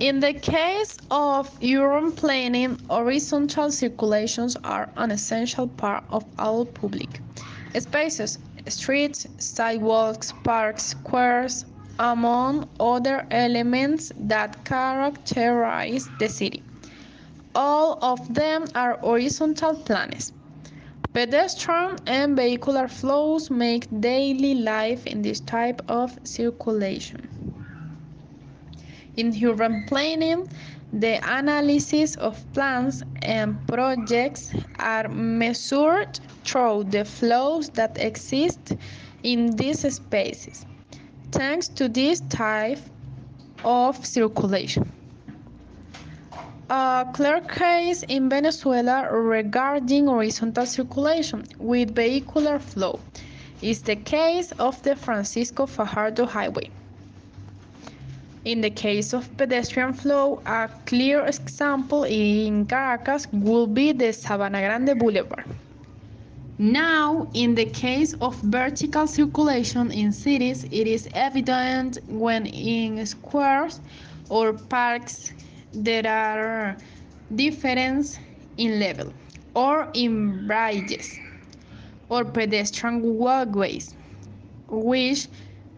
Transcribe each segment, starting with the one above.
In the case of urban planning, horizontal circulations are an essential part of all public spaces, streets, sidewalks, parks, squares, among other elements that characterize the city. All of them are horizontal planes. Pedestrian and vehicular flows make daily life in this type of circulation. In urban planning, the analysis of plans and projects are measured through the flows that exist in these spaces, thanks to this type of circulation. A clear case in Venezuela regarding horizontal circulation with vehicular flow is the case of the Francisco Fajardo Highway. In the case of pedestrian flow, a clear example in Caracas would be the Sabana Grande Boulevard. Now, in the case of vertical circulation in cities, it is evident when in squares or parks there are differences in level, or in bridges or pedestrian walkways, which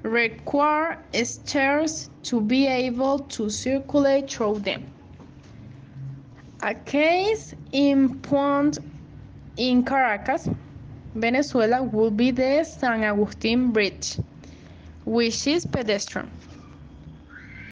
require stairs to be able to circulate through them. A case in point in Caracas, Venezuela would be the San Agustin Bridge, which is pedestrian.